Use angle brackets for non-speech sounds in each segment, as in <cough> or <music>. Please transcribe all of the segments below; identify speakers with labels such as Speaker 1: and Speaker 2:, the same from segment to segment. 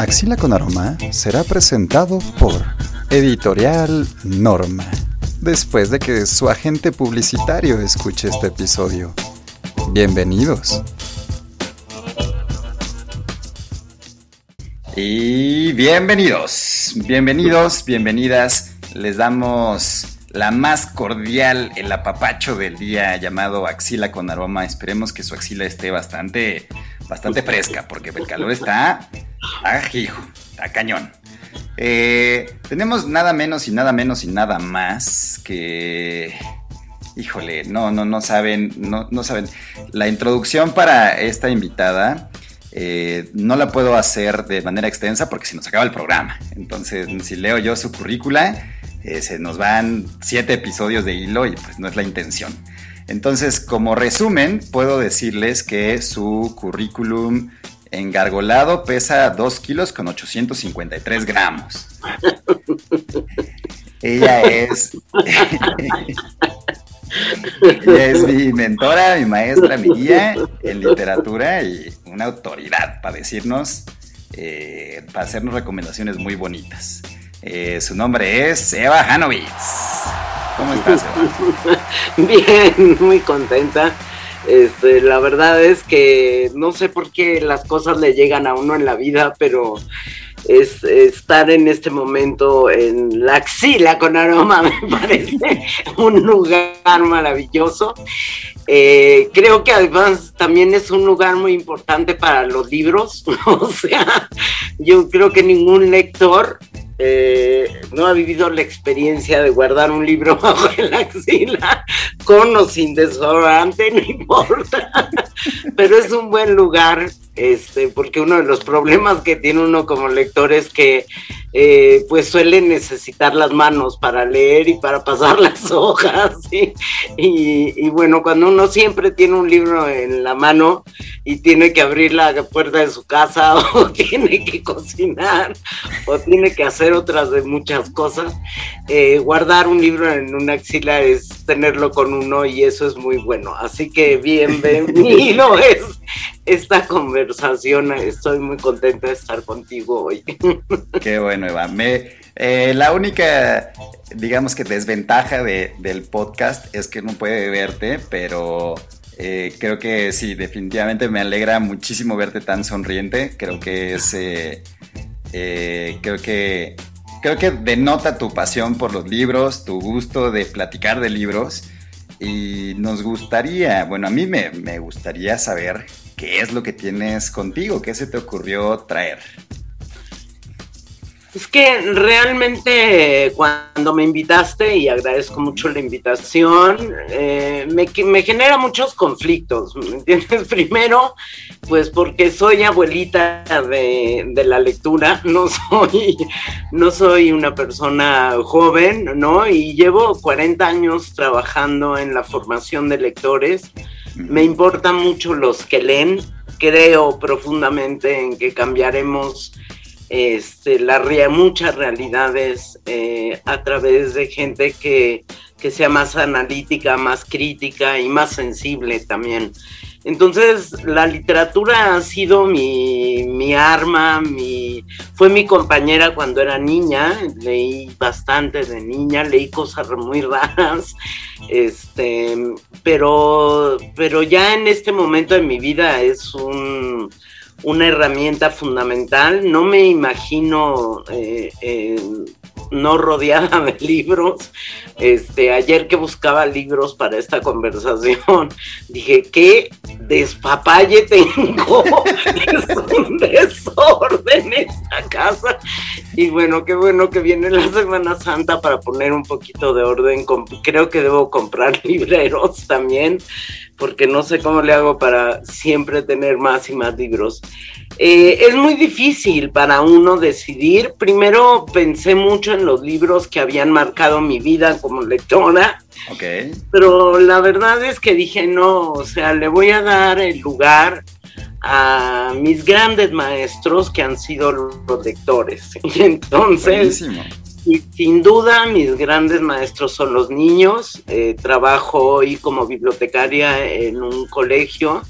Speaker 1: Axila con Aroma será presentado por Editorial Norma, después de que su agente publicitario escuche este episodio. Bienvenidos.
Speaker 2: Y bienvenidos, bienvenidos, bienvenidas. Les damos la más cordial, el apapacho del día llamado axila con aroma. Esperemos que su axila esté bastante, bastante fresca, porque el calor está, ajijo, está cañón. Eh, tenemos nada menos y nada menos y nada más que... Híjole, no, no, no saben, no, no saben. La introducción para esta invitada eh, no la puedo hacer de manera extensa porque si nos acaba el programa. Entonces, si leo yo su currícula, eh, se nos van siete episodios de hilo y pues no es la intención. Entonces, como resumen, puedo decirles que su currículum engargolado pesa 2 kilos con 853 gramos. <laughs> Ella es. <laughs> Ella es mi mentora, mi maestra, mi guía en literatura y una autoridad para decirnos, eh, para hacernos recomendaciones muy bonitas. Eh, su nombre es Eva Hanovitz. ¿Cómo estás, Eva? <laughs>
Speaker 3: Bien, muy contenta. Este, la verdad es que no sé por qué las cosas le llegan a uno en la vida, pero es estar en este momento en la axila con aroma <laughs> me parece un lugar maravilloso. Eh, creo que además también es un lugar muy importante para los libros, <laughs> o sea, yo creo que ningún lector eh, no ha vivido la experiencia de guardar un libro <laughs> bajo la axila, con o sin desodorante, <laughs> no importa, pero es un buen lugar, este, porque uno de los problemas que tiene uno como lector es que eh, pues suele necesitar las manos para leer y para pasar <laughs> las hojas, y, y bueno, cuando uno siempre tiene un libro en la mano y tiene que abrir la puerta de su casa <laughs> o tiene que cocinar o tiene que hacer otras de muchas cosas. Eh, guardar un libro en una axila es tenerlo con uno y eso es muy bueno. Así que <laughs> bienvenido es esta conversación. Estoy muy contenta de estar contigo hoy. <laughs>
Speaker 2: Qué bueno, Eva. Eh, la única, digamos que desventaja de, del podcast es que no puede verte, pero eh, creo que sí, definitivamente me alegra muchísimo verte tan sonriente. Creo que es, creo que creo que denota tu pasión por los libros, tu gusto de platicar de libros. Y nos gustaría, bueno, a mí me, me gustaría saber qué es lo que tienes contigo, qué se te ocurrió traer.
Speaker 3: Es que realmente cuando me invitaste, y agradezco mucho la invitación, eh, me, genera muchos conflictos, ¿me entiendes? <laughs> Primero, pues porque soy abuelita de, de, la lectura, <laughs> no soy, no soy una persona joven, ¿no? Y llevo 40 años trabajando en la formación de lectores. Me importan mucho los que leen, creo profundamente en que cambiaremos este, la, muchas realidades eh, a través de gente que, que, sea más analítica, más crítica y más sensible también. Entonces, la literatura ha sido mi, mi arma, mi, fue mi compañera cuando era niña, leí bastante de niña, leí cosas muy raras, este, pero, pero ya en este momento de mi vida es un una herramienta fundamental. No me imagino eh, no rodeada de libros. Este, ayer que buscaba libros para esta conversación, <laughs> dije, ¿qué despapalle tengo? <laughs> es un desorden esta casa. Y bueno, qué bueno que viene la Semana Santa para poner un poquito de orden. Creo que debo comprar <laughs> libreros también porque no sé cómo le hago para siempre tener más y más libros. Eh, es muy difícil para uno decidir. Primero pensé mucho en los libros que habían marcado mi vida como lectora.
Speaker 2: Okay.
Speaker 3: Pero la verdad es que dije, no, o sea, le voy a dar el lugar a mis grandes maestros que han sido los lectores. <laughs> Y entonces, y sin duda, mis grandes maestros son los niños. Eh, trabajo hoy como bibliotecaria en un colegio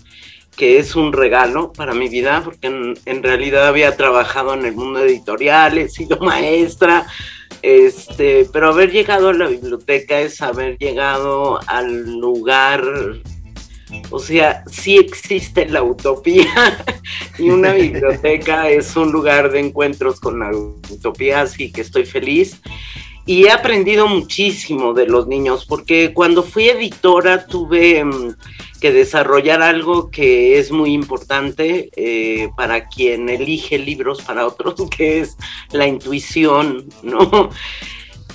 Speaker 3: que es un regalo para mi vida, porque en, realidad había trabajado en el mundo editorial, he sido <laughs> maestra, este, pero haber llegado a la biblioteca es haber llegado al lugar, o sea, sí existe la utopía <laughs> y una biblioteca <laughs> es un lugar de encuentros con la utopía, así que estoy feliz y he aprendido muchísimo de los niños, porque cuando fui editora tuve mm, que desarrollar algo que es muy importante eh, para quien elige libros para otros, <laughs> que es la intuición, ¿no?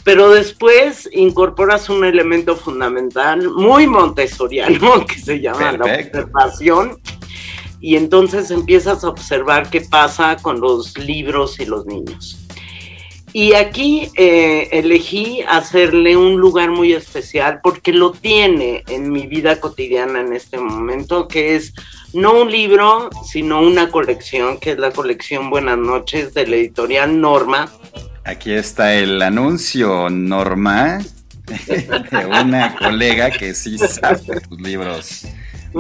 Speaker 3: Pero después incorporas un elemento fundamental, muy montessoriano, <laughs> que se llama la observación, y entonces empiezas a observar qué pasa con los libros y los niños. Y aquí eh, elegí hacerle un lugar muy especial porque lo tiene en mi vida cotidiana en este momento, que es no un libro, sino una colección, que es la colección Buenas noches de la editorial Norma.
Speaker 2: Aquí está el anuncio, Norma, de una colega que sí sabe tus libros.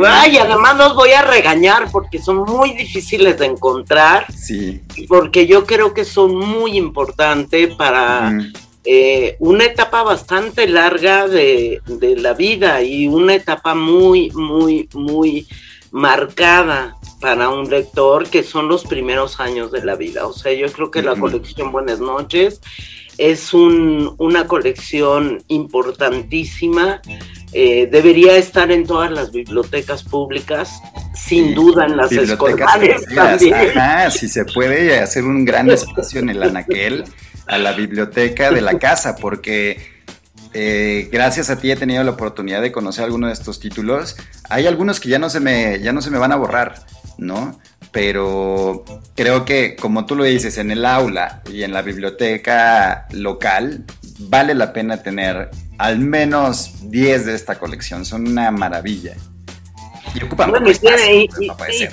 Speaker 3: Ay, además los voy a regañar porque son muy difíciles de encontrar.
Speaker 2: Sí.
Speaker 3: Porque yo creo que son muy importantes para eh, una etapa bastante larga de, de, la vida y una etapa muy, muy, muy marcada para un lector que son los primeros años de la vida. O sea, yo creo que la colección Buenas noches es un, una colección importantísima eh, debería estar en todas las bibliotecas públicas, sin duda en las escolares
Speaker 2: también. si se puede hacer un gran espacio en el anaquel a la biblioteca de la casa, porque eh, gracias a ti he tenido la oportunidad de conocer algunos de estos títulos. Hay algunos que ya no se me, ya no se me van a borrar, ¿no? Pero creo que, como tú lo dices, en el aula y en la biblioteca local, vale la pena tener al menos 10 de esta colección. Son una maravilla.
Speaker 3: Y ocupan bueno, y, tiene,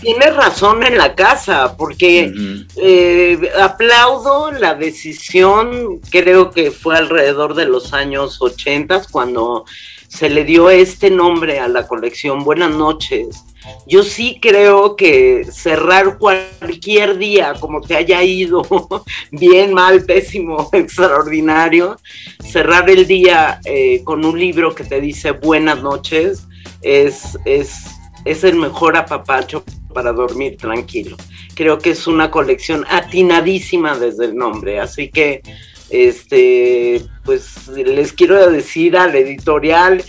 Speaker 3: tienes razón en la casa, porque eh, aplaudo la decisión, creo que fue alrededor de los años 80 cuando se le dio este nombre a la colección Buenas noches. Yo sí creo que cerrar cualquier día, como te haya ido, <laughs> bien, mal, pésimo, <laughs> extraordinario, cerrar el día eh, con un libro que te dice buenas noches es, es, es el mejor apapacho para dormir tranquilo. Creo que es una colección atinadísima desde el nombre, así que este, pues les quiero decir al editorial,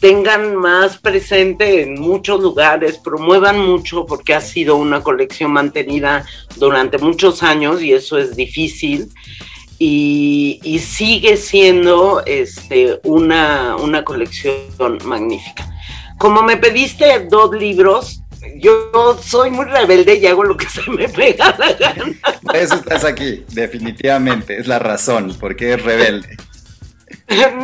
Speaker 3: tengan más presente en muchos lugares, promuevan mucho porque ha sido una colección mantenida durante muchos años y eso es difícil. Y, sigue siendo este, una, una colección magnífica. Como me pediste dos libros, yo soy muy rebelde y hago lo que se me pega la gana.
Speaker 2: eso estás aquí, definitivamente, es la razón, porque es rebelde.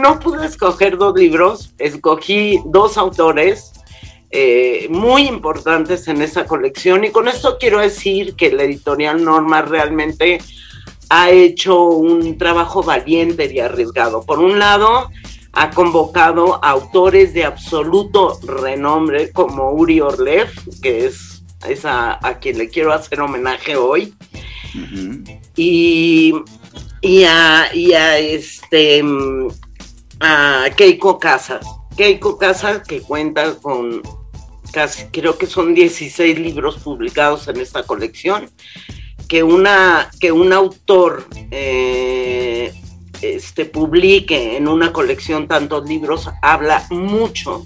Speaker 3: No pude escoger dos libros, escogí dos autores eh, muy importantes en esa colección y con esto quiero decir que la editorial Norma realmente ha hecho un trabajo valiente y arriesgado. Por un lado, ha convocado autores de absoluto renombre como Uri Orlev, que es, a, quien le quiero hacer homenaje hoy, y, y, a, y a, este, a Keiko Casas. Keiko Casas que cuenta con casi, creo que son 16 libros publicados en esta colección, que, una, que un autor eh, este, publique en una colección tantos libros habla mucho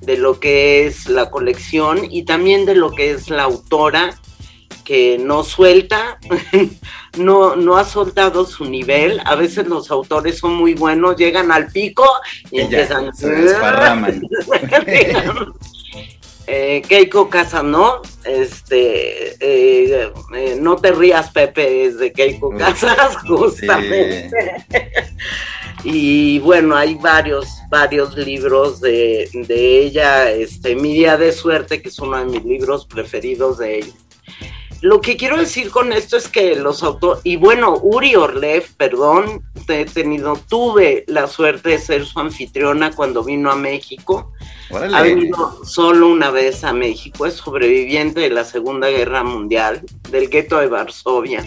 Speaker 3: de lo que es la colección y también de lo que es la autora que no suelta, <laughs> no, no ha soltado su nivel. A veces los autores son muy buenos, llegan al pico y, empiezan...
Speaker 2: se desparraman. <laughs>
Speaker 3: eh, Keiko Casas, Este, eh, eh, no te rías, Pepe, es de Keiko Casas, justamente. <laughs> y bueno, hay varios, varios libros de, de, ella, este, Mi Día de Suerte, que es uno de mis libros preferidos de ella. Lo que quiero decir con esto es que los autores, y bueno, Uri Orlev, perdón, he tenido, tuve la suerte de ser su anfitriona cuando vino a México. Ha venido solo una vez a México, es sobreviviente de la Segunda Guerra Mundial, del gueto de Varsovia.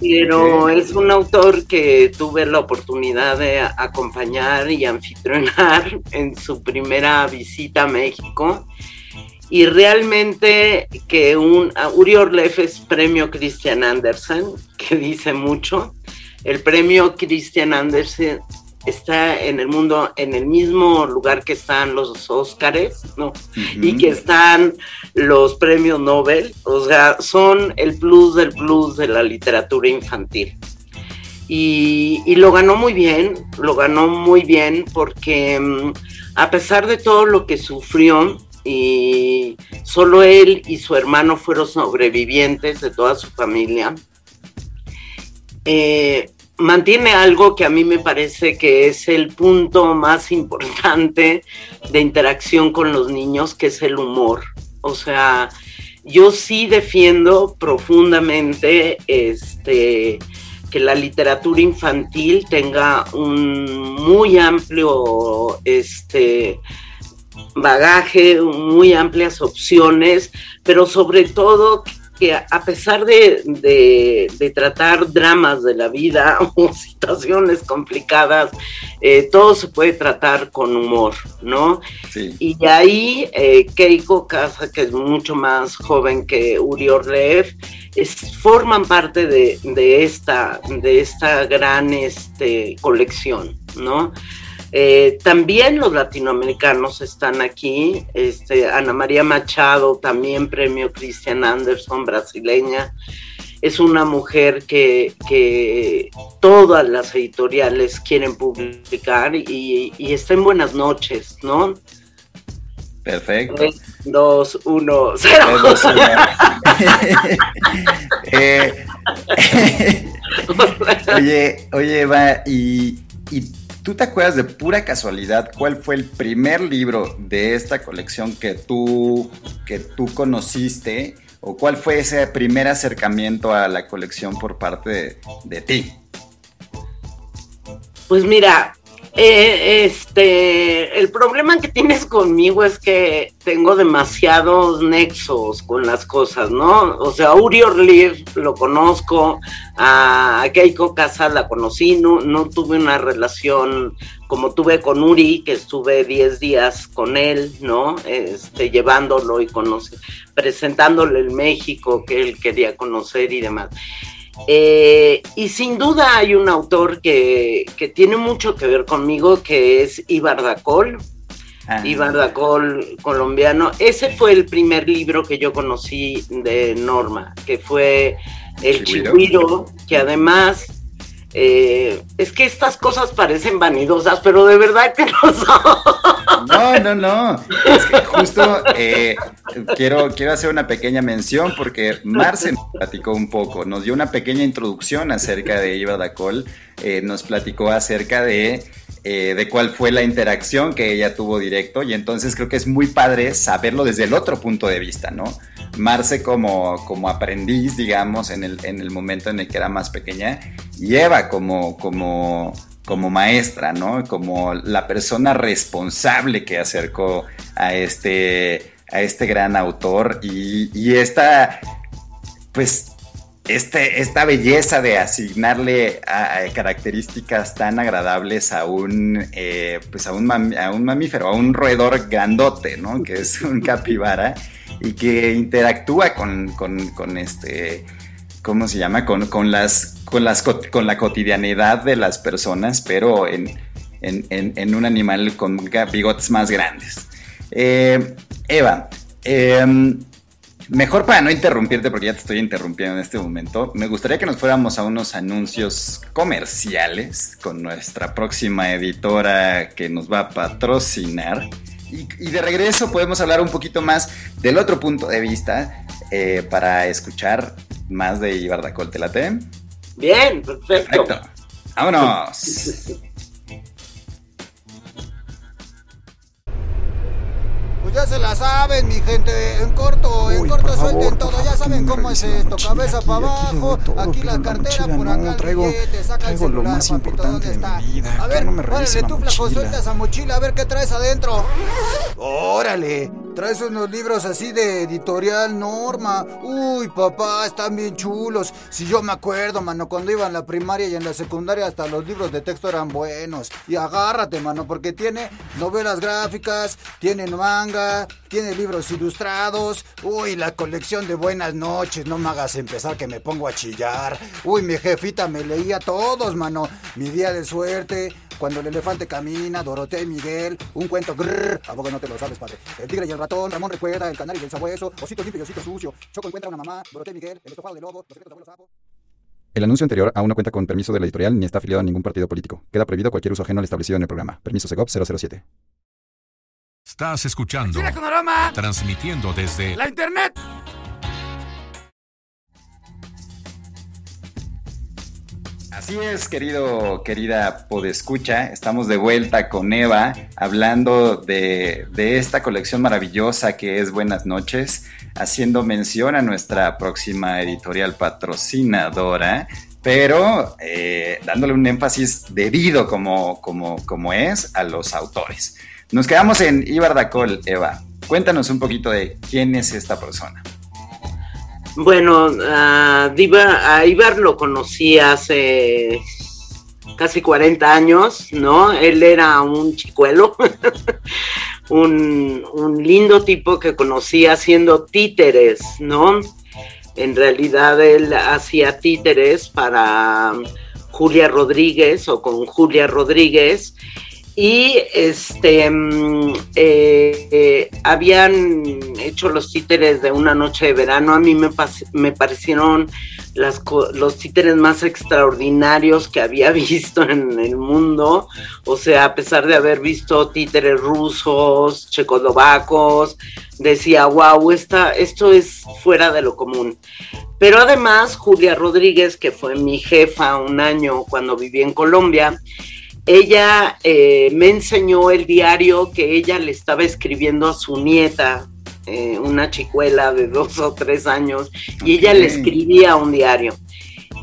Speaker 3: Pero es un autor que tuve la oportunidad de acompañar y anfitrionar en su primera visita a México y realmente que un Uri Orlev es premio Christian Andersen, que dice mucho. El premio Christian Andersen está en el mundo en el mismo lugar que están los Óscares, ¿no? Y que están los premios Nobel, o sea, son el plus del plus de la literatura infantil. Y, y lo ganó muy bien, lo ganó muy bien porque mm, a pesar de todo lo que sufrió, y solo él y su hermano fueron sobrevivientes de toda su familia. Eh, mantiene algo que a mí me parece que es el punto más <laughs> importante de interacción con los niños, que es el humor. O sea, yo sí defiendo profundamente este que la literatura infantil tenga un muy amplio este bagaje, muy amplias opciones, pero sobre todo que a pesar de, tratar dramas de la vida <laughs> o situaciones complicadas, eh, todo se puede tratar con humor, ¿no? Y ahí eh, Keiko Casa, que es mucho más joven que Uri Orlev, es, forman parte de, esta, de esta gran este, colección, ¿no? Eh, también los latinoamericanos están aquí. Este, Ana María Machado, también premio Christian Anderson, brasileña. Es una mujer que, todas las editoriales quieren publicar y, está en buenas noches, ¿no?
Speaker 2: Perfecto.
Speaker 3: 3, 2, 1, 0.
Speaker 2: oye, oye, Eva, y, y ¿Tú te acuerdas de pura casualidad cuál fue el primer libro de esta colección que tú, que tú conociste? ¿O cuál fue ese primer acercamiento a la colección por parte de, de ti?
Speaker 3: Pues mira, eh, este, el problema que tienes conmigo es que tengo demasiados nexos con las cosas, ¿no? O sea, Uri Orlev lo conozco, a Keiko Casa la conocí, no, no tuve una relación como tuve con Uri, que estuve 10 días con él, ¿no? Este, llevándolo y presentándole el México que él quería conocer y demás. Eh, y sin duda hay un autor que, tiene mucho que ver conmigo, que es Ibar Dacol. Ah. Ibar Dacol, colombiano. Ese fue el primer libro que yo conocí de Norma, que fue El Chihuiro, que además eh, es que estas cosas parecen vanidosas, pero de verdad que no son.
Speaker 2: No, no, no. Es que justo eh, quiero, quiero hacer una pequeña mención porque Marce nos platicó un poco, nos dio una pequeña introducción acerca de Iva Dacol, eh, nos platicó acerca de de cuál fue la interacción que ella tuvo directo y entonces creo que es muy padre saberlo desde el otro punto de vista, ¿no? Marce como, como aprendiz, digamos, en el, en el momento en el que era más pequeña, y Eva como, como, como maestra, ¿no? Como la persona responsable que acercó a este, a este gran autor y, esta, pues, este, esta belleza de asignarle características tan agradables a un, eh, pues a un, a un mamífero, a un roedor grandote, ¿no? Que es un capibara y que interactúa con, este, ¿cómo se llama? Con, las, con, las, con la cotidianidad de las personas, pero en, un animal con bigotes más grandes. Eh, Eva, em, mejor para no interrumpirte, porque ya te estoy interrumpiendo en este momento, me gustaría que nos fuéramos a unos anuncios comerciales con nuestra próxima editora que nos va a patrocinar. Y, de regreso podemos hablar un poquito más del otro punto de vista eh, para escuchar más de Ibardacol. ¿Te late?
Speaker 3: Bien, perfecto. perfecto.
Speaker 2: Vámonos. <laughs>
Speaker 4: se la saben, mi gente. En corto, en corto suelten todo, ya saben. cómo es esto, cabeza para abajo, aquí la cartera, por acá traigo, traigo lo más importante de mi vida. A ver, no me órale, tú flaco, suelta esa mochila, a ver qué traes adentro. Órale, traes unos libros así de editorial Norma. Uy, papá, están bien chulos. Si yo me acuerdo, mano, cuando iba en la primaria y en la secundaria hasta los libros de texto eran buenos. Y agárrate, mano, porque tiene novelas gráficas, tiene manga, tiene libros ilustrados. Uy, la colección de buenas noches, no me hagas empezar que me pongo a chillar. Uy, mi jefita me leía todos, mano. Mi día de suerte, cuando el elefante camina, Dorotea y Miguel, un cuento grrr, ¿a poco no te lo sabes, padre? El tigre y el ratón, Ramón recuerda, el canario y el sabueso, osito limpio y osito sucio, Choco encuentra una mamá, Dorotea y Miguel, el estofado de lobo, los secretos de abuelo sapo.
Speaker 1: El anuncio anterior aún no cuenta con permiso de la editorial ni está afiliado a ningún partido político. Queda prohibido cualquier uso ajeno al establecido en el programa. Permiso Segov 007.
Speaker 5: Estás escuchando. Transmitiendo desde
Speaker 4: la internet.
Speaker 2: Así es, querido, querida Podescucha, estamos de vuelta con Eva hablando de, de, esta colección maravillosa que es Buenas noches, haciendo mención a nuestra próxima editorial patrocinadora, pero eh, dándole un énfasis debido como, como, como es a los autores. Nos quedamos en Ibar Dacol, Eva. Cuéntanos un poquito de quién es esta persona.
Speaker 3: Bueno, a, Ibar lo conocí hace casi 40 años, ¿no? Él era un chicuelo, <laughs> un, un, lindo tipo que conocí haciendo títeres, ¿no? En realidad él hacía títeres para Julia Rodríguez o con Julia Rodríguez y este mm, eh, eh, habían hecho los títeres de una noche de verano. A mí me, me parecieron los títeres más extraordinarios que había <laughs> visto en el mundo. O sea, a pesar de haber visto títeres rusos, checoslovacos, decía, wow, esta, esto es fuera de lo común. Pero además, Julia Rodríguez, que fue mi jefa un año cuando viví en Colombia, ella eh, me enseñó el diario que ella le estaba escribiendo a su nieta, eh, una chicuela de <laughs> dos o tres años, y ella le escribía un diario.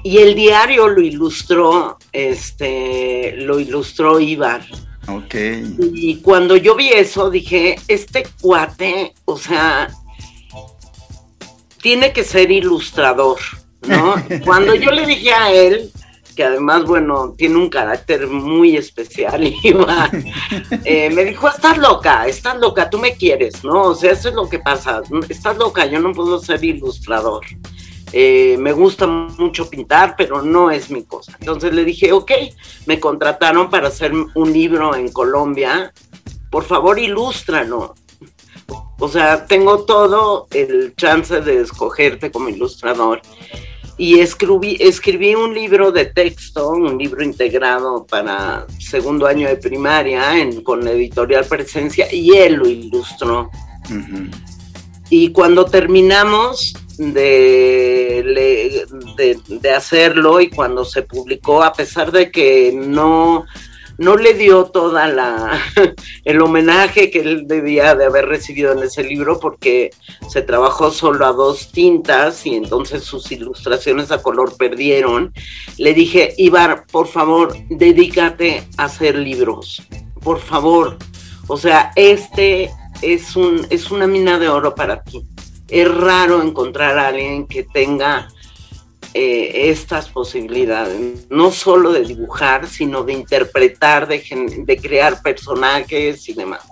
Speaker 3: Y el diario lo ilustró, este, lo ilustró Ibar.
Speaker 2: Ok.
Speaker 3: Y cuando yo vi eso, dije, este cuate, o sea, tiene que ser ilustrador, ¿no? <laughs> cuando yo le dije a él, que además, bueno, tiene un carácter muy especial, <laughs> Iván. Eh, me dijo, estás loca, estás loca, tú me quieres, ¿no? O sea, eso es lo que pasa, estás loca, yo no puedo ser ilustrador. Eh, me gusta mucho pintar, pero no es mi cosa. Entonces le dije, ok, me contrataron para hacer un libro en Colombia, por favor, ilústralo. O sea, tengo todo el chance de escogerte como ilustrador y escribí, escribí un libro de texto, un libro integrado para segundo año de primaria en, con editorial Presencia y él lo ilustró. Y cuando terminamos de, de, de, hacerlo y cuando se publicó, a pesar de que no no le dio toda la <laughs> el homenaje que él debía de haber recibido en ese libro porque se trabajó solo a dos tintas y entonces sus ilustraciones a color perdieron. Le dije, Ibar, por favor, dedícate a hacer libros. Por favor. O sea, este es un es una mina de oro para ti. Es raro encontrar a alguien que tenga eh, estas posibilidades, no solo de dibujar, sino de interpretar, de, de crear personajes y demás.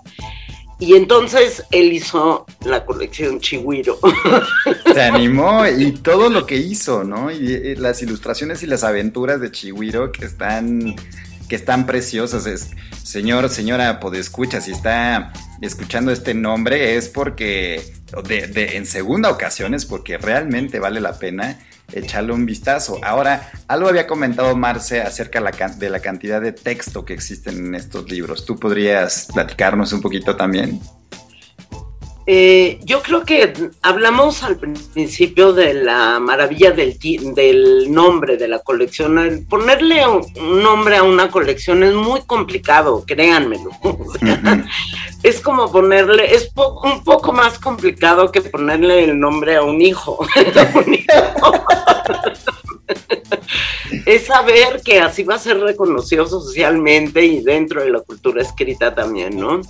Speaker 3: Y entonces él hizo la colección Chihuiro. <laughs>
Speaker 2: Se animó y todo lo que hizo, ¿no? Y, las ilustraciones y las aventuras de Chihuiro que están, que están preciosas. Es, señor, señora Podescucha, si está escuchando este nombre es porque, de, en segunda ocasión es porque realmente vale la pena echarle un vistazo. Ahora, algo había comentado Marce acerca de la cantidad de texto que existen en estos libros. ¿Tú podrías platicarnos un poquito también?
Speaker 3: Eh, yo creo que hablamos al principio de la maravilla del, del nombre de la colección. ponerle un, nombre a una colección es muy complicado, créanmelo. Es como ponerle, es un poco más complicado que ponerle el nombre a un hijo. es saber que así va a ser reconocido socialmente y dentro de la cultura escrita también, ¿no?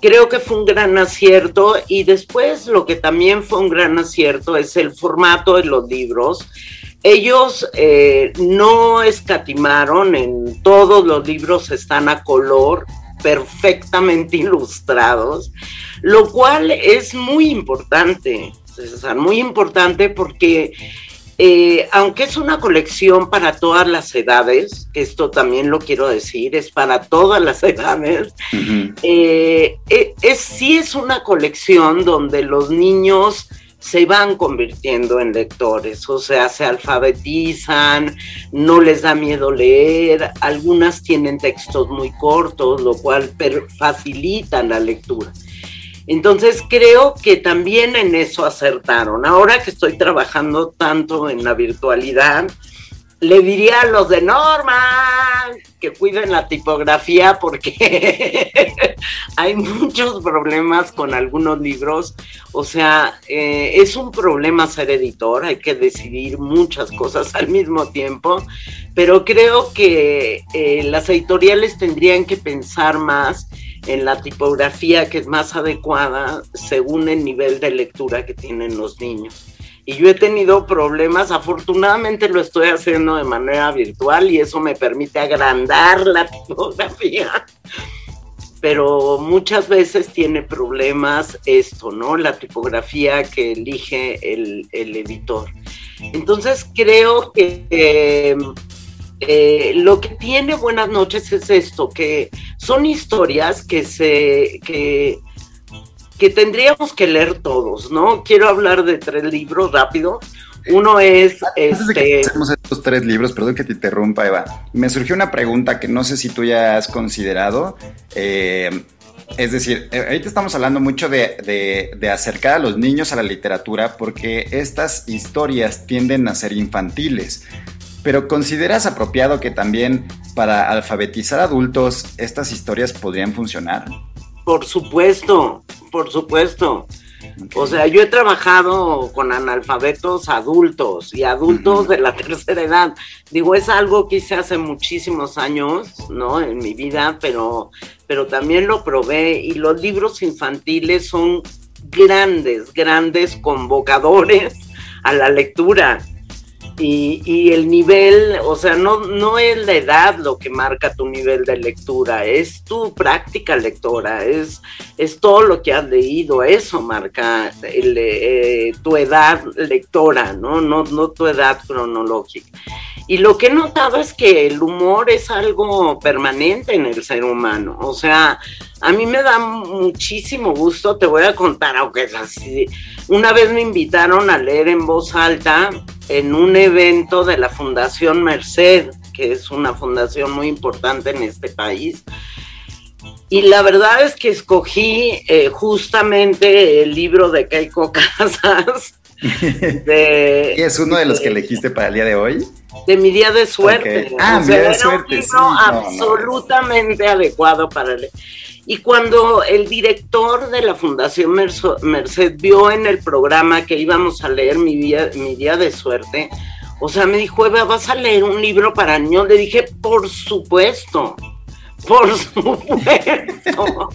Speaker 3: Creo que fue un gran acierto y después lo que también fue un gran acierto es el formato de los libros. Ellos eh, no escatimaron, en todos los libros están a color, perfectamente <laughs> ilustrados, lo cual es muy importante, muy importante porque eh, aunque es una colección para todas las edades, esto también lo quiero decir, es para todas las <laughs> edades, eh, eh, es, sí es una colección donde los niños se van convirtiendo en lectores, o sea, se alfabetizan, no les da miedo leer, algunas tienen textos muy cortos, lo cual facilita la lectura. Entonces creo que también en eso acertaron. Ahora que estoy trabajando tanto en la virtualidad, le diría a los de Norma que cuiden la tipografía porque <laughs> hay muchos problemas con algunos libros. O sea, eh, es un problema ser editor, hay que decidir muchas cosas al mismo tiempo, pero creo que eh, las editoriales tendrían que pensar más en la tipografía que es más adecuada según el nivel de lectura que tienen los niños. Y yo he tenido problemas, afortunadamente lo estoy haciendo de manera virtual y eso me permite agrandar la <laughs> tipografía. Pero muchas veces tiene problemas esto, ¿no? La tipografía que elige el, editor. Entonces creo que... Eh, lo que tiene Buenas noches es esto, que son historias que se que, que tendríamos que leer todos, ¿no? Quiero hablar de tres libros rápido. Uno es este.
Speaker 2: estos tres libros, perdón que te interrumpa, Eva. Me surgió una pregunta que no sé si tú ya has considerado. Eh, es decir, eh, ahorita estamos hablando mucho de, de, acercar a los niños a la literatura porque estas historias tienden a ser infantiles. Pero ¿consideras apropiado que también para alfabetizar adultos estas historias podrían funcionar?
Speaker 3: Por supuesto, por supuesto. O sea, yo he trabajado con analfabetos adultos y adultos de la <laughs> tercera edad. Digo, es algo que hice hace muchísimos años, ¿no? En mi vida, pero, pero también lo probé y los libros infantiles son grandes, grandes convocadores a la lectura. Y, el nivel, o sea, no, no es la edad lo que marca tu nivel de lectura, es tu práctica lectora, es, es todo lo que has leído, eso marca eh, tu edad lectora, ¿no? ¿no? No tu edad cronológica. Y lo que he notado es que el humor es algo permanente en el ser humano, o sea, a mí me da muchísimo gusto, te voy a contar, aunque es así. Una vez me invitaron a leer en voz alta en un evento de la Fundación Merced, que es una fundación muy importante en este país. Y la verdad es que escogí eh, justamente el libro de Keiko <laughs> Casas.
Speaker 2: De, ¿Es uno de los que elegiste para el día de hoy?
Speaker 3: De mi día de suerte. Ah, mi día de suerte. absolutamente adecuado para leer. Y cuando el director de la Fundación Merced vio en el programa que íbamos a leer mi día, mi día de suerte, o sea, me dijo, Eva, ¿vas a leer un libro para niños? Le dije, por supuesto, por <laughs> supuesto.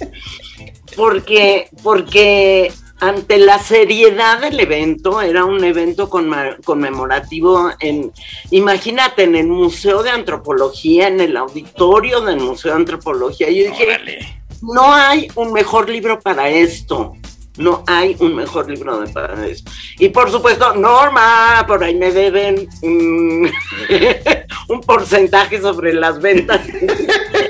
Speaker 3: porque, porque ante la seriedad del evento, era un evento conmemorativo en, imagínate, en el Museo de Antropología, en el auditorio del Museo de Antropología. Yo dije, no hay un mejor libro para esto. No hay un mejor libro para esto. Y por supuesto, Norma, por ahí me deben un, <laughs> porcentaje sobre las ventas <laughs>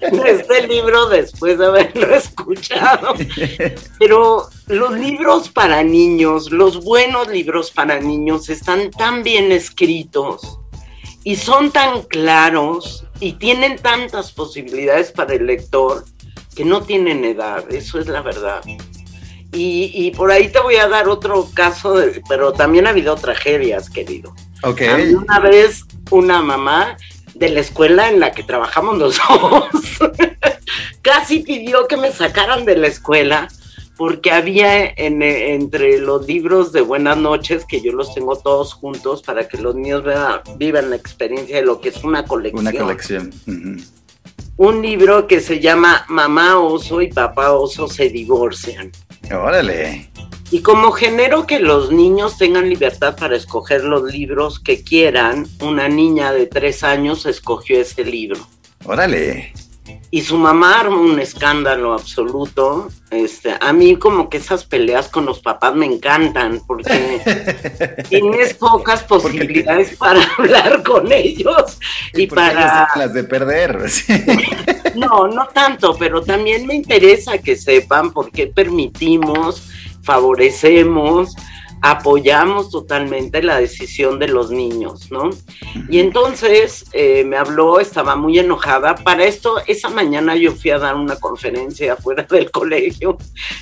Speaker 3: este libro después de haberlo <laughs> escuchado. Pero los libros para niños, los buenos libros para niños están tan bien escritos y son tan claros y tienen tantas posibilidades para el lector que no tienen edad, eso es la verdad. Y, por ahí te voy a dar otro caso, pero también ha habido tragedias, querido.
Speaker 2: Ok.
Speaker 3: una vez una mamá de la escuela en la que trabajamos los dos <laughs> casi pidió que me sacaran de la escuela porque había entre los libros de Buenas noches, que yo los tengo todos juntos para que los niños vivan la experiencia de lo que es una colección.
Speaker 2: Una colección.
Speaker 3: Un libro que se llama Mamá Oso y Papá Oso se divorcian.
Speaker 2: Órale.
Speaker 3: Y como genero que los niños tengan libertad para escoger los libros que quieran, una niña de tres años escogió ese libro.
Speaker 2: Órale
Speaker 3: y su mamá armó un escándalo absoluto. Este, a mí como que esas peleas con los papás me encantan porque <laughs> tienes pocas posibilidades para <laughs> hablar con ellos y, para
Speaker 2: las de perder. <laughs>
Speaker 3: no, no tanto, pero también me interesa que sepan por qué permitimos, favorecemos apoyamos totalmente la decisión de los niños, ¿no? Y entonces eh, me habló, estaba muy enojada. Para esto, esa mañana yo fui a dar una conferencia afuera del <laughs> colegio.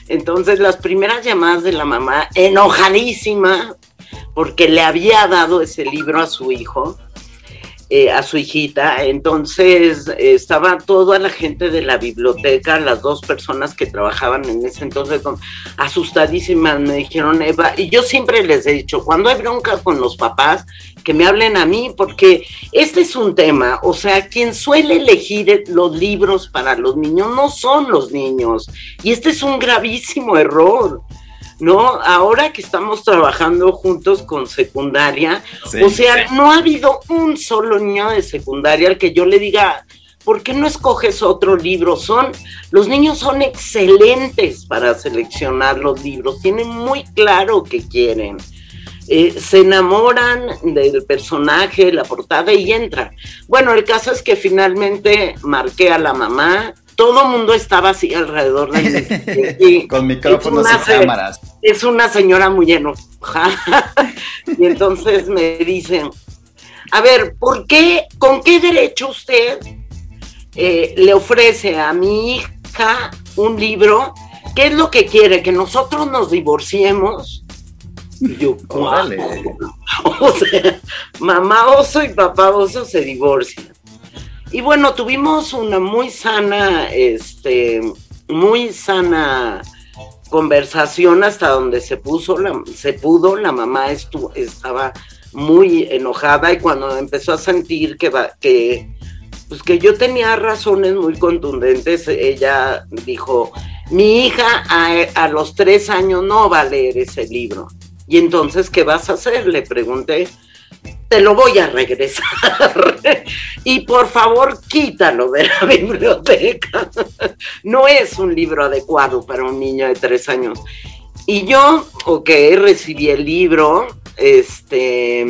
Speaker 3: Entonces, las primeras llamadas de la mamá, enojadísima, porque le había dado ese libro a su hijo eh, a su hijita. Entonces estaba toda la gente de la biblioteca, las dos personas que trabajaban en ese entonces, asustadísimas. Me dijeron, Eva, y yo siempre les he dicho, cuando hay bronca con los papás, que me hablen a mí, porque este es un tema. O sea, quien suele elegir los libros para los niños no son los niños. Y este es un gravísimo error. ¿No? Ahora que estamos trabajando juntos con secundaria, o sea, no ha habido un solo niño de secundaria al que yo le diga, ¿por qué no escoges otro libro? Son, los niños son excelentes para seleccionar los libros, tienen muy claro qué quieren. Eh, se enamoran del personaje, la portada y entran. Bueno, el caso es que finalmente marqué a la mamá, todo mundo estaba así alrededor de
Speaker 2: mí. <laughs> Con micrófonos y cámaras.
Speaker 3: Es una señora muy enojada. <laughs> y entonces me dicen, a ver, ¿por qué, con qué derecho usted eh, le ofrece a mi hija un libro? ¿Qué es lo que quiere? ¿Que nosotros nos divorciemos? Y yo. <laughs> O sea, mamá oso y papá oso se divorcian. Y bueno, tuvimos una muy sana, este, muy sana conversación hasta donde se puso, la, se pudo, la mamá estaba muy enojada y cuando empezó a sentir que, que, pues que yo tenía razones muy contundentes, ella dijo, mi hija a, a los tres años no va a leer ese libro. Y entonces, ¿qué vas a hacer? Le pregunté te lo voy a regresar. y por favor, quítalo de la biblioteca. no es un libro adecuado para un niño de tres años. Y yo, ok, recibí el libro, este,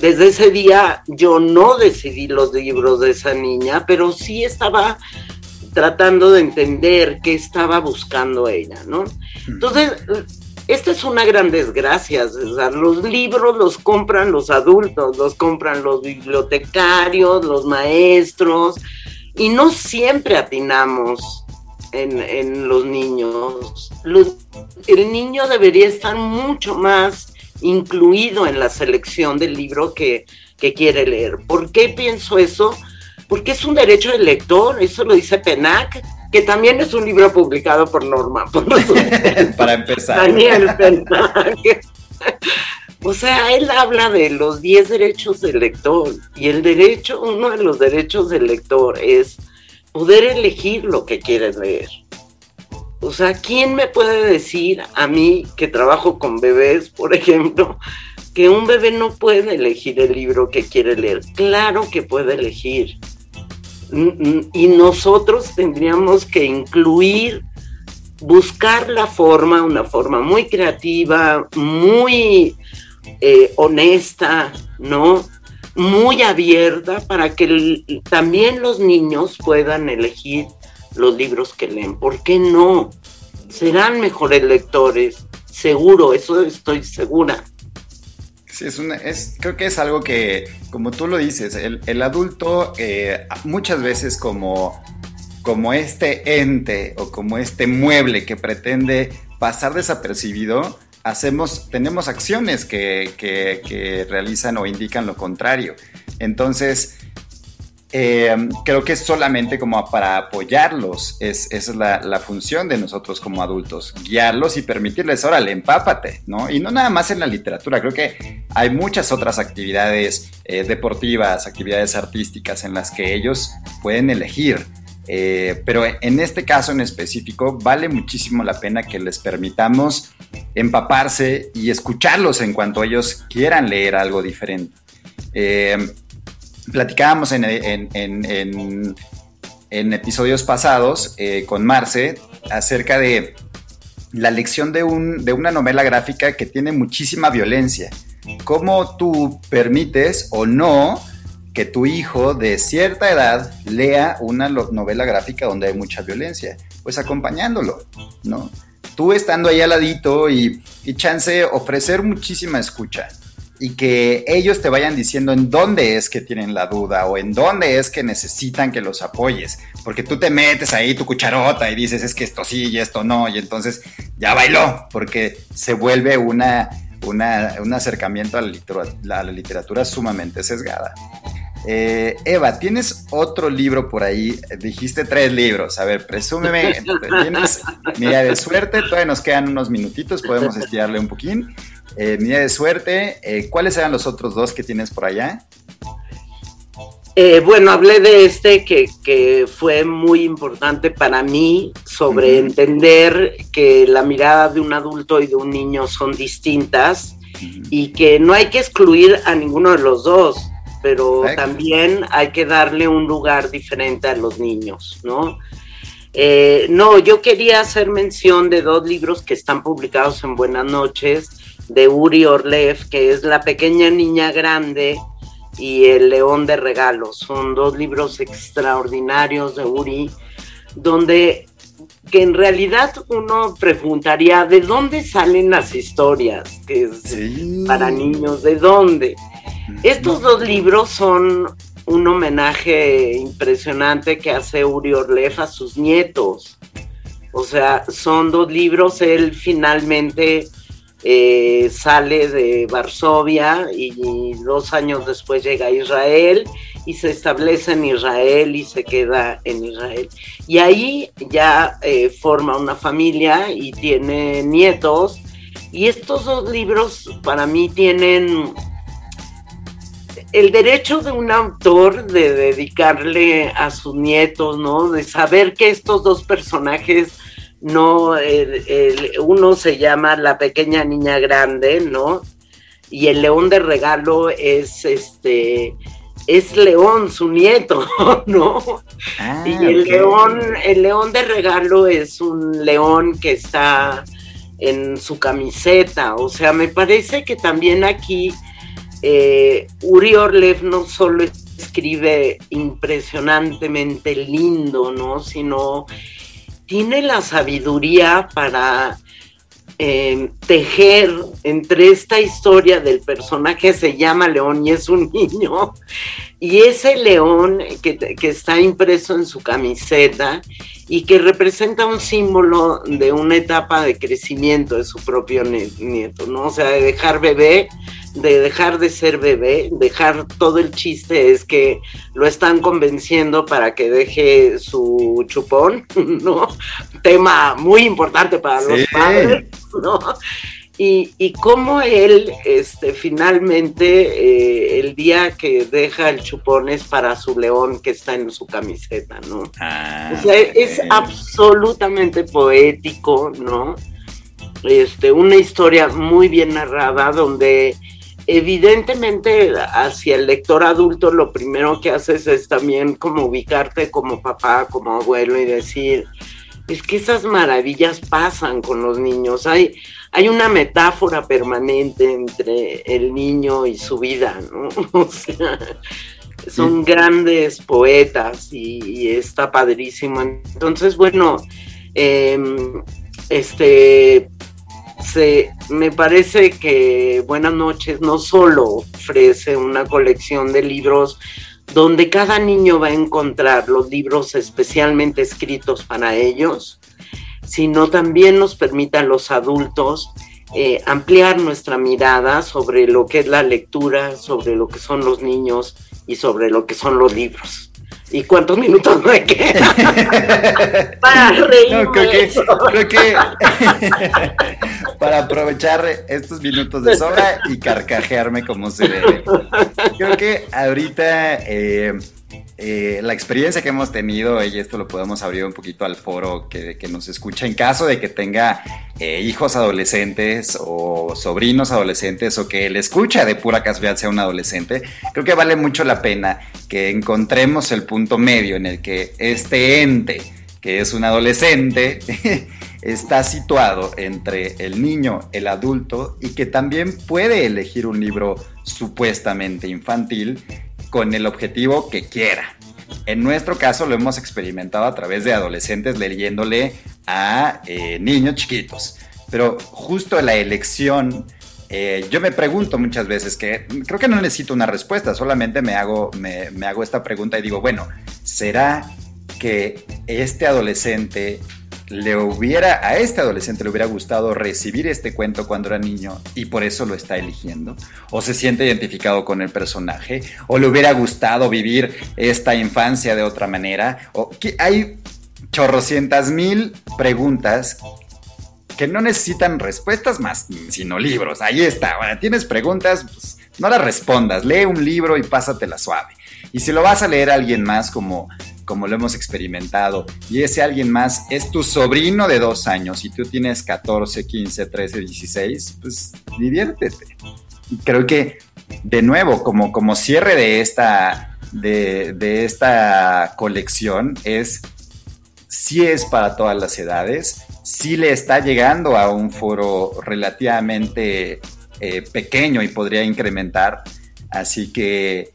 Speaker 3: desde ese día yo no decidí los libros de esa niña, pero sí estaba tratando de entender qué estaba buscando ella, ¿no? Entonces, esta es una gran desgracia. Los libros los compran los adultos, los compran los bibliotecarios, los maestros, y no siempre atinamos en, los niños. el niño debería estar mucho más incluido en la selección del libro que, que quiere leer. ¿Por qué pienso eso? Porque es un derecho del lector, eso lo dice PENAC, que también es un libro publicado por Norma. <laughs> <laughs>
Speaker 2: Para empezar.
Speaker 3: Daniel O sea, él habla de los 10 derechos del lector y el derecho, uno de los derechos del lector es poder elegir lo que quiere leer. O sea, ¿quién me puede decir a mí que trabajo con bebés, por ejemplo, que un bebé no puede elegir el libro que quiere leer? Claro que puede elegir y nosotros tendríamos que incluir, buscar la forma, una forma muy creativa, muy eh, honesta, ¿no? Muy abierta para que también los niños puedan elegir los libros que leen. ¿Por qué no? Serán mejores lectores, seguro, eso estoy segura.
Speaker 2: Sí, es una, es, creo que es algo que, como tú lo dices, el, adulto eh, muchas veces como, como este ente o como este mueble que pretende pasar desapercibido, hacemos, tenemos acciones que, que realizan o indican lo contrario. Entonces, eh, creo que es solamente como para apoyarlos, es, esa es la, función de nosotros como adultos, guiarlos y permitirles, órale, empápate, ¿no? Y no nada más en la literatura, creo que hay muchas otras actividades eh, deportivas, actividades artísticas en las que ellos pueden elegir. Eh, pero en este caso en específico vale muchísimo la pena que les permitamos empaparse y escucharlos en cuanto ellos quieran leer algo diferente platicábamos en, episodios pasados eh, con Marce acerca de la lección de, un, de una novela gráfica que tiene muchísima violencia. ¿Cómo tú permites o no que tu hijo de cierta edad lea una novela gráfica donde hay mucha violencia? Pues acompañándolo, ¿no? Tú estando ahí al ladito y, y chance ofrecer muchísima escucha y que ellos te vayan diciendo en dónde es que tienen la duda o en dónde es que necesitan que los apoyes. Porque tú te metes ahí tu cucharota y dices es que esto sí y esto no, y entonces ya bailó, porque se vuelve una, un acercamiento a la, literatura, sumamente sesgada. Eh, Eva, ¿tienes otro libro por ahí? Dijiste tres libros. A ver, presúmeme. <laughs> ¿Tienes? Mira, de suerte, todavía nos quedan unos minutitos, podemos estirarle un poquín. Eh, de suerte. Eh, ¿Cuáles eran los otros dos que tienes por allá?
Speaker 3: Eh, bueno, hablé de este que, fue muy importante para mí sobre entender que la mirada de un adulto y de un niño son distintas y que no hay que excluir a ninguno de los dos, pero también hay que darle un lugar diferente a los niños, ¿no? Eh, no, yo quería hacer mención de dos libros que están publicados en Buenas noches de Uri Orlev, que es La pequeña niña grande y El león de regalos. Son dos libros extraordinarios de Uri, donde que en realidad uno preguntaría de dónde salen las historias que para niños, de dónde. Estos dos libros son un homenaje impresionante que hace Uri Orlev a sus nietos. O sea, son dos libros, él finalmente eh, sale de Varsovia y dos años después llega a Israel y se establece en Israel y se queda en Israel. Y ahí ya eh, forma una familia y tiene nietos. Y estos dos libros para mí tienen el derecho de un autor de dedicarle a sus nietos, ¿no? De saber que estos dos personajes no, el, uno se llama La pequeña niña grande, ¿no? Y el león de regalo es este es León, su nieto, <laughs> ¿no? Ah, y el león, el león de regalo es un león que está en su camiseta. O sea, me parece que también aquí eh, Uri Orlev no solo escribe impresionantemente lindo, ¿no? Sino tiene la sabiduría para em, tejer entre esta historia del personaje se llama León y es un niño, y ese león que, que, está impreso en su camiseta y que representa un símbolo de una etapa de crecimiento de su propio nieto, ¿no? O sea, de dejar bebé de dejar de ser bebé, dejar todo el chiste es que lo están convenciendo para que deje su chupón, <laughs> ¿no? Tema muy importante para los padres, ¿no? Y, y cómo él, este, finalmente, eh, el día que deja el chupón es para su león que está en su camiseta, ¿no? Ah, o sea, es absolutamente poético, ¿no? Este, una historia muy bien narrada donde evidentemente hacia el lector adulto lo primero que haces es también como ubicarte como papá, como abuelo y decir, es que esas maravillas pasan con los niños. Hay, hay una metáfora permanente entre el niño y su vida, ¿no? <laughs> O sea, son grandes poetas y, está padrísimo. Entonces, bueno, em, este, me parece que Buenas noches no solo ofrece una colección de libros donde cada niño va a encontrar los libros especialmente escritos para ellos, sino también nos permite a los adultos eh, ampliar nuestra mirada sobre lo que es la lectura, sobre lo que son los niños y sobre lo que son los libros. ¿Y cuántos minutos me quedan? <laughs> para reírme.
Speaker 2: creo que, <laughs> para aprovechar estos minutos de sobra y carcajearme como se debe. Creo que ahorita eh, eh, la experiencia que hemos tenido, y esto lo podemos abrir un poquito al foro que, nos escucha, en caso de que tenga eh, hijos adolescentes o sobrinos adolescentes o que el escucha de pura casualidad sea un adolescente, creo que vale mucho la pena que encontremos el punto medio en el que este ente, que es un adolescente, <laughs> está situado entre el niño, el adulto y que también puede elegir un libro supuestamente infantil con el objetivo que quiera. En nuestro caso lo hemos experimentado a través de adolescentes leyéndole a eh, niños chiquitos. Pero justo la elección, eh, yo me pregunto muchas veces que creo que no necesito una respuesta, solamente me hago, me, me hago esta pregunta y digo, bueno, ¿será que este adolescente le hubiera, a este adolescente le hubiera gustado recibir este cuento cuando era niño y por eso lo está eligiendo, o se siente identificado con el personaje, o le hubiera gustado vivir esta infancia de otra manera, o hay chorrocientas mil preguntas que no necesitan respuestas más, sino libros. Ahí está. tienes preguntas, pues, no las respondas. Lee un libro y pásatela suave. Y si lo vas a leer a alguien más como como lo hemos experimentado, y ese alguien más es tu sobrino de dos años y tú tienes 14, 15, 13, 16, pues diviértete. Creo que, de nuevo, como, como cierre de esta, de, esta colección, es si es para todas las edades, si le está llegando a un foro relativamente eh, pequeño y podría incrementar. Así que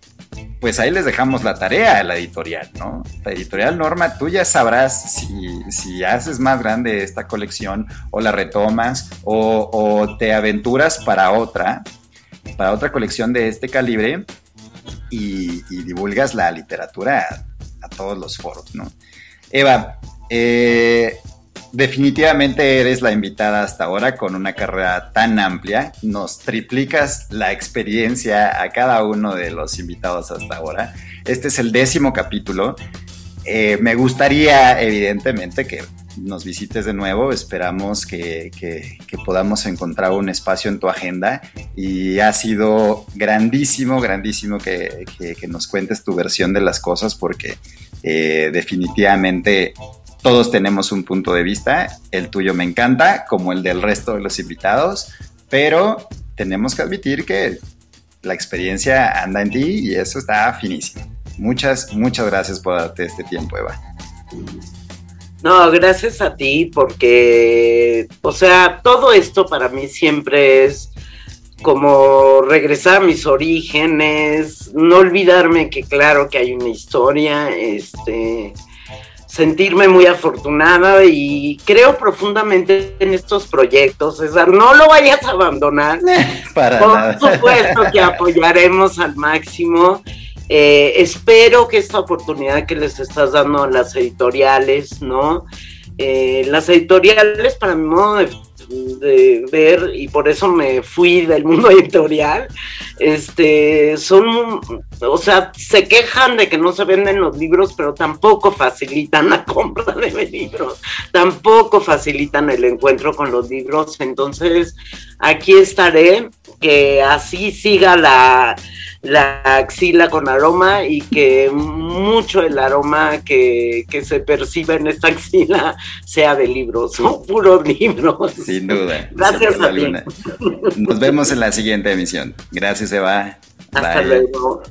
Speaker 2: pues ahí les dejamos la tarea a la editorial, ¿no? La editorial Norma, tú ya sabrás si, haces más grande esta colección o la retomas o, te aventuras para otra, para otra colección de este calibre y, divulgas la literatura a, todos los foros, ¿no? Eva, eh, definitivamente eres la invitada hasta ahora con una carrera tan amplia. Nos triplicas la experiencia a cada uno de los invitados hasta ahora. Este es el décimo capítulo. Eh, me gustaría, evidentemente, que nos visites de nuevo. Esperamos que, podamos encontrar un espacio en tu agenda. Y ha sido grandísimo, grandísimo que, nos cuentes tu versión de las cosas porque eh, definitivamente todos tenemos un punto de vista, el tuyo me encanta, como el del resto de los invitados, pero tenemos que admitir que la experiencia anda en ti y eso está finísimo. Muchas, muchas gracias por darte este tiempo, Eva.
Speaker 3: No, gracias a ti porque, o sea, todo esto para mí siempre es como regresar a mis orígenes, no olvidarme que claro que hay una historia, este, sentirme muy afortunada y creo profundamente en estos proyectos, César. No lo vayas a abandonar. <laughs> Por supuesto que apoyaremos al máximo. Eh, espero que esta oportunidad que les estás dando a las editoriales, ¿no? Eh, las editoriales, para mi modo de de ver y por eso me fui del mundo <laughs> editorial, este, son, o sea, se quejan de que no se venden los libros, pero tampoco facilitan la <laughs> compra de libros, tampoco facilitan el encuentro con los libros, entonces aquí estaré, que así siga la la axila con aroma y que mucho el aroma que, se perciba en esta axila sea de libros, son puros libros.
Speaker 2: Sin duda.
Speaker 3: Gracias a ti.
Speaker 2: Nos vemos en la siguiente emisión. Gracias, Eva.
Speaker 3: Hasta luego.